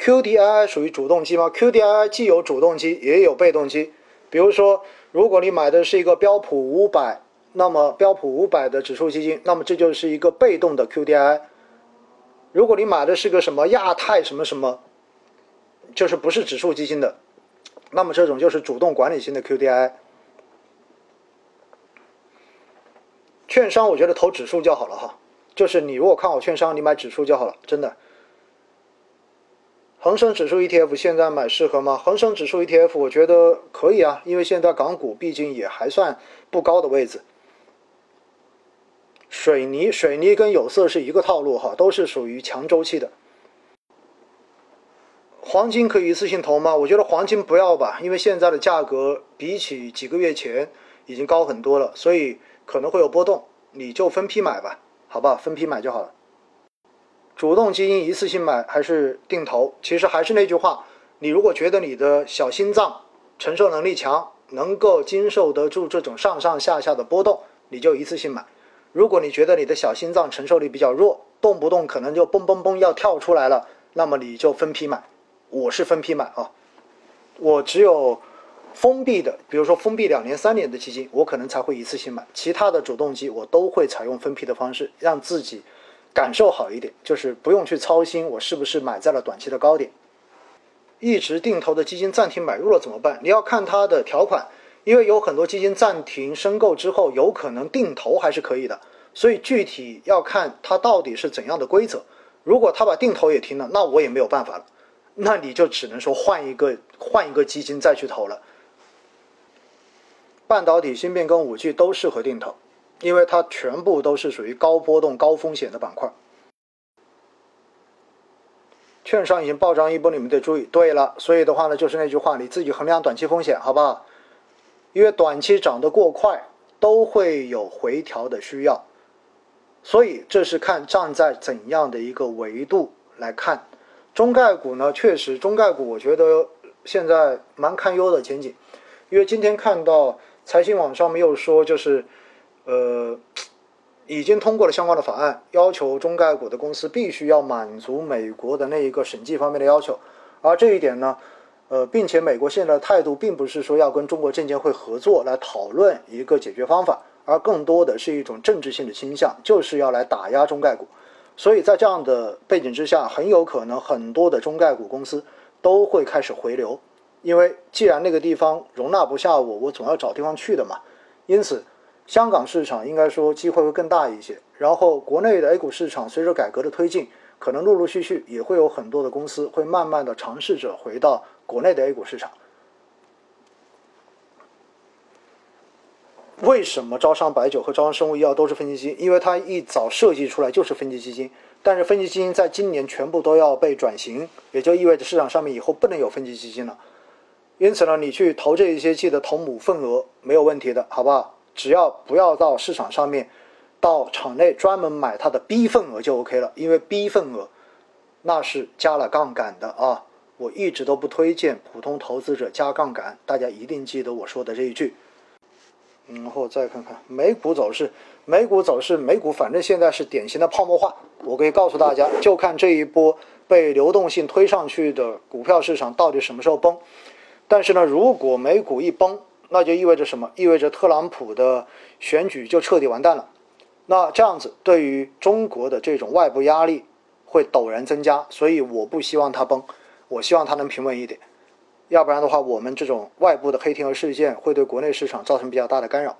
QDII 属于主动基吗？QDII 既有主动基，也有被动基。比如说，如果你买的是一个标普五百，那么标普五百的指数基金，那么这就是一个被动的 QDII。如果你买的是个什么亚太什么什么，就是不是指数基金的，那么这种就是主动管理型的 QDII。券商我觉得投指数就好了哈，就是你如果看好券商，你买指数就好了，真的。恒生指数 ETF 现在买适合吗？恒生指数 ETF 我觉得可以啊，因为现在港股毕竟也还算不高的位置。水泥，水泥跟有色是一个套路哈，都是属于强周期的。黄金可以一次性投吗？我觉得黄金不要吧，因为现在的价格比起几个月前已经高很多了，所以可能会有波动，你就分批买吧，好吧，分批买就好了。主动基金一次性买还是定投？其实还是那句话，你如果觉得你的小心脏承受能力强，能够经受得住这种上上下下的波动，你就一次性买。如果你觉得你的小心脏承受力比较弱，动不动可能就嘣嘣嘣要跳出来了，那么你就分批买。我是分批买啊，我只有封闭的，比如说封闭两年、三年的基金，我可能才会一次性买。其他的主动基我都会采用分批的方式，让自己。感受好一点，就是不用去操心我是不是买在了短期的高点。一直定投的基金暂停买入了怎么办？你要看它的条款，因为有很多基金暂停申购之后，有可能定投还是可以的。所以具体要看它到底是怎样的规则。如果他把定投也停了，那我也没有办法了，那你就只能说换一个换一个基金再去投了。半导体、芯片跟五 G 都适合定投。因为它全部都是属于高波动、高风险的板块，券商已经暴涨一波，你们得注意。对了，所以的话呢，就是那句话，你自己衡量短期风险，好不好？因为短期涨得过快，都会有回调的需要，所以这是看站在怎样的一个维度来看。中概股呢，确实中概股，我觉得现在蛮堪忧的前景，因为今天看到财新网上面又说，就是。呃，已经通过了相关的法案，要求中概股的公司必须要满足美国的那一个审计方面的要求。而这一点呢，呃，并且美国现在的态度并不是说要跟中国证监会合作来讨论一个解决方法，而更多的是一种政治性的倾向，就是要来打压中概股。所以在这样的背景之下，很有可能很多的中概股公司都会开始回流，因为既然那个地方容纳不下我，我总要找地方去的嘛。因此。香港市场应该说机会会更大一些，然后国内的 A 股市场随着改革的推进，可能陆陆续续也会有很多的公司会慢慢的尝试着回到国内的 A 股市场。为什么招商白酒和招商生物医药都是分级基金？因为它一早设计出来就是分级基金，但是分级基金在今年全部都要被转型，也就意味着市场上面以后不能有分级基金了。因此呢，你去投这一些，记得投母份额没有问题的，好不好？只要不要到市场上面，到场内专门买它的 B 份额就 OK 了，因为 B 份额那是加了杠杆的啊！我一直都不推荐普通投资者加杠杆，大家一定记得我说的这一句。然后再看看美股走势，美股走势，美股反正现在是典型的泡沫化。我可以告诉大家，就看这一波被流动性推上去的股票市场到底什么时候崩。但是呢，如果美股一崩，那就意味着什么？意味着特朗普的选举就彻底完蛋了。那这样子对于中国的这种外部压力会陡然增加，所以我不希望它崩，我希望它能平稳一点。要不然的话，我们这种外部的黑天鹅事件会对国内市场造成比较大的干扰。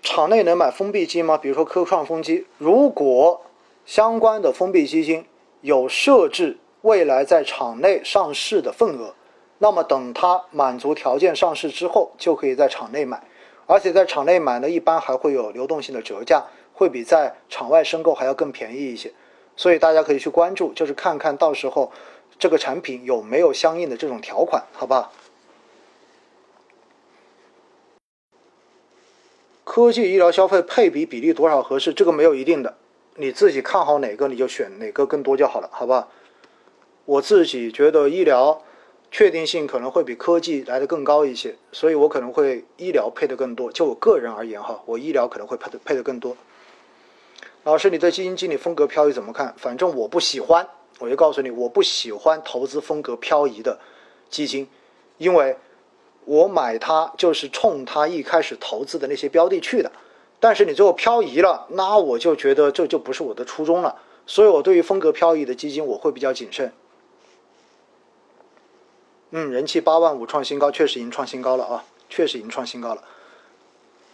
场内能买封闭基金吗？比如说科创风基，如果相关的封闭基金。有设置未来在场内上市的份额，那么等它满足条件上市之后，就可以在场内买，而且在场内买呢，一般还会有流动性的折价，会比在场外申购还要更便宜一些。所以大家可以去关注，就是看看到时候这个产品有没有相应的这种条款，好吧？科技医疗消费配比比例多少合适？这个没有一定的。你自己看好哪个，你就选哪个更多就好了，好吧？我自己觉得医疗确定性可能会比科技来的更高一些，所以我可能会医疗配的更多。就我个人而言哈，我医疗可能会配的配的更多。老师，你对基金经理风格漂移怎么看？反正我不喜欢，我就告诉你，我不喜欢投资风格漂移的基金，因为我买它就是冲它一开始投资的那些标的去的。但是你最后漂移了，那我就觉得这就不是我的初衷了。所以我对于风格漂移的基金，我会比较谨慎。嗯，人气八万五创新高，确实已经创新高了啊，确实已经创新高了。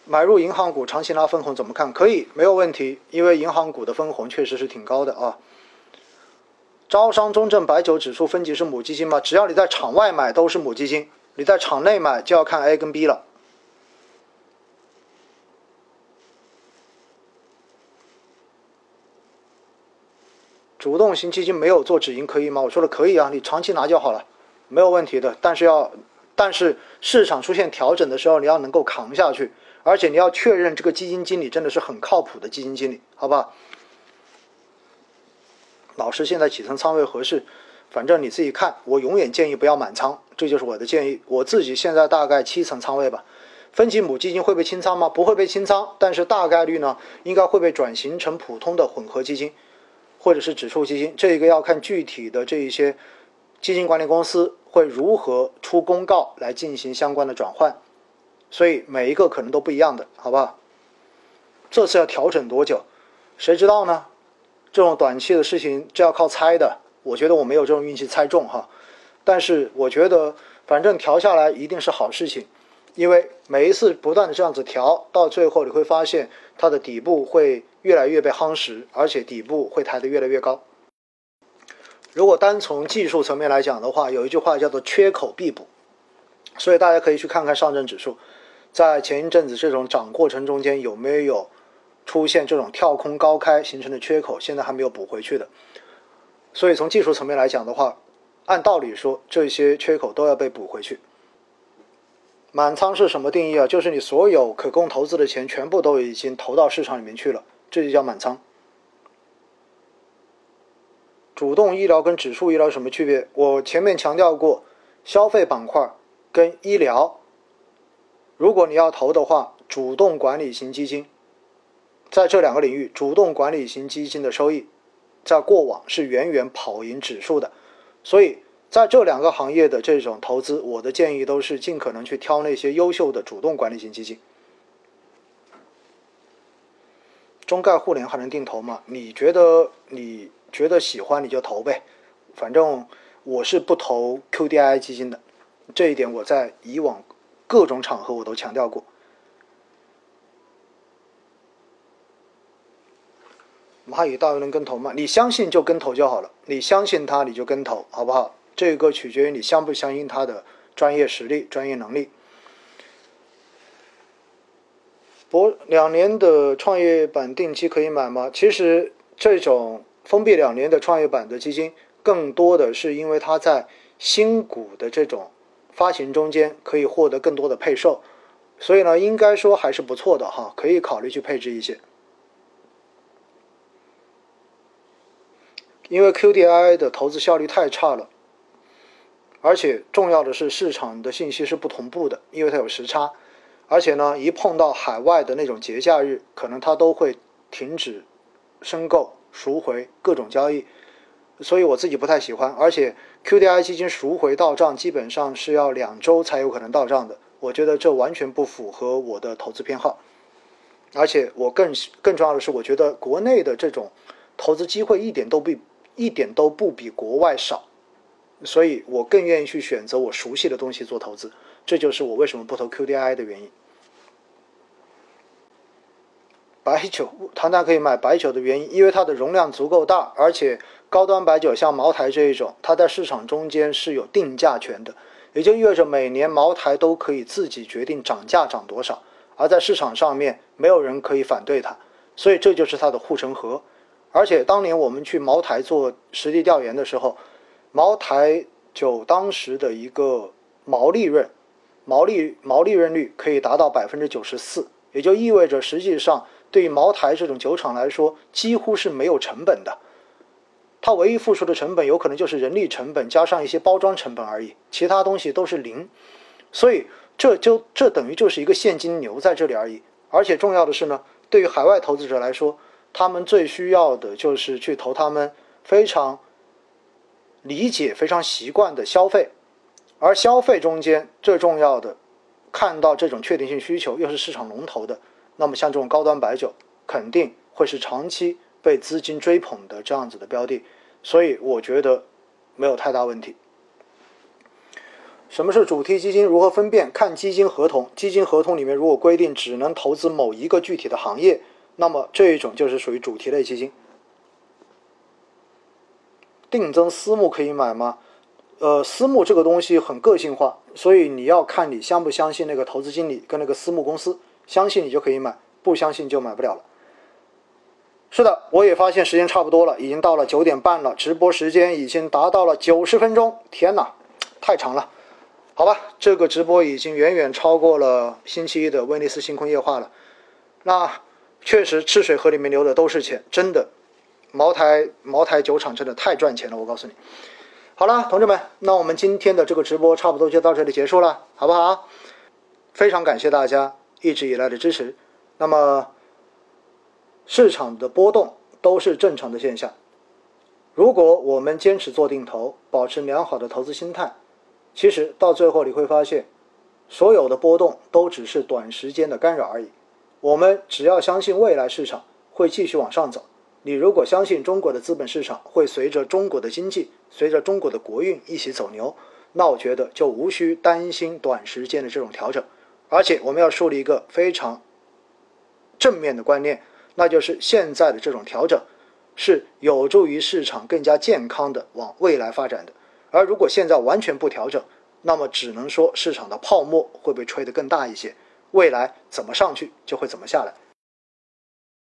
买入银行股长期拿分红怎么看？可以，没有问题，因为银行股的分红确实是挺高的啊。招商中证白酒指数分级是母基金吗？只要你在场外买都是母基金，你在场内买就要看 A 跟 B 了。主动型基金没有做止盈可以吗？我说了可以啊，你长期拿就好了，没有问题的。但是要，但是市场出现调整的时候，你要能够扛下去，而且你要确认这个基金经理真的是很靠谱的基金经理，好吧？老师现在几层仓位合适？反正你自己看，我永远建议不要满仓，这就是我的建议。我自己现在大概七层仓位吧。分级母基金会被清仓吗？不会被清仓，但是大概率呢，应该会被转型成普通的混合基金。或者是指数基金，这一个要看具体的这一些基金管理公司会如何出公告来进行相关的转换，所以每一个可能都不一样的，好不好？这次要调整多久，谁知道呢？这种短期的事情，这要靠猜的。我觉得我没有这种运气猜中哈，但是我觉得反正调下来一定是好事情，因为每一次不断的这样子调，到最后你会发现它的底部会。越来越被夯实，而且底部会抬得越来越高。如果单从技术层面来讲的话，有一句话叫做“缺口必补”，所以大家可以去看看上证指数，在前一阵子这种涨过程中间有没有出现这种跳空高开形成的缺口，现在还没有补回去的。所以从技术层面来讲的话，按道理说这些缺口都要被补回去。满仓是什么定义啊？就是你所有可供投资的钱全部都已经投到市场里面去了。这就叫满仓。主动医疗跟指数医疗有什么区别？我前面强调过，消费板块跟医疗，如果你要投的话，主动管理型基金，在这两个领域，主动管理型基金的收益，在过往是远远跑赢指数的。所以在这两个行业的这种投资，我的建议都是尽可能去挑那些优秀的主动管理型基金。中概互联还能定投吗？你觉得你觉得喜欢你就投呗，反正我是不投 QDII 基金的，这一点我在以往各种场合我都强调过。蚂蚁大鱼能跟投吗？你相信就跟投就好了，你相信他你就跟投，好不好？这个取决于你相不相信他的专业实力、专业能力。博两年的创业板定期可以买吗？其实这种封闭两年的创业板的基金，更多的是因为它在新股的这种发行中间可以获得更多的配售，所以呢，应该说还是不错的哈，可以考虑去配置一些。因为 QDII 的投资效率太差了，而且重要的是市场的信息是不同步的，因为它有时差。而且呢，一碰到海外的那种节假日，可能它都会停止申购、赎回各种交易，所以我自己不太喜欢。而且 QDII 基金赎回到账基本上是要两周才有可能到账的，我觉得这完全不符合我的投资偏好。而且我更更重要的是，我觉得国内的这种投资机会一点都比一点都不比国外少，所以我更愿意去选择我熟悉的东西做投资。这就是我为什么不投 QDII 的原因。白酒，唐丹可以买白酒的原因，因为它的容量足够大，而且高端白酒像茅台这一种，它在市场中间是有定价权的，也就意味着每年茅台都可以自己决定涨价涨多少，而在市场上面没有人可以反对它，所以这就是它的护城河。而且当年我们去茅台做实地调研的时候，茅台酒当时的一个毛利润。毛利毛利润率可以达到百分之九十四，也就意味着实际上对于茅台这种酒厂来说，几乎是没有成本的。它唯一付出的成本有可能就是人力成本加上一些包装成本而已，其他东西都是零。所以这就这等于就是一个现金流在这里而已。而且重要的是呢，对于海外投资者来说，他们最需要的就是去投他们非常理解、非常习惯的消费，而消费中间最重要的，看到这种确定性需求又是市场龙头的，那么像这种高端白酒肯定会是长期被资金追捧的这样子的标的，所以我觉得没有太大问题。什么是主题基金？如何分辨？看基金合同，基金合同里面如果规定只能投资某一个具体的行业，那么这一种就是属于主题类基金。定增私募可以买吗？呃，私募这个东西很个性化，所以你要看你相不相信那个投资经理跟那个私募公司，相信你就可以买，不相信就买不了了。是的，我也发现时间差不多了，已经到了九点半了，直播时间已经达到了九十分钟，天哪，太长了。好吧，这个直播已经远远超过了星期一的威尼斯星空夜话了。那确实，赤水河里面流的都是钱，真的。茅台茅台酒厂真的太赚钱了，我告诉你。好了，同志们，那我们今天的这个直播差不多就到这里结束了，好不好？非常感谢大家一直以来的支持。那么，市场的波动都是正常的现象。如果我们坚持做定投，保持良好的投资心态。其实到最后你会发现，所有的波动都只是短时间的干扰而已。我们只要相信未来市场会继续往上走。你如果相信中国的资本市场会随着中国的经济、随着中国的国运一起走牛，那我觉得就无需担心短时间的这种调整。而且我们要树立一个非常正面的观念，那就是现在的这种调整是有助于市场更加健康的往未来发展的。而如果现在完全不调整，那么只能说市场的泡沫会被吹得更大一些，未来怎么上去就会怎么下来。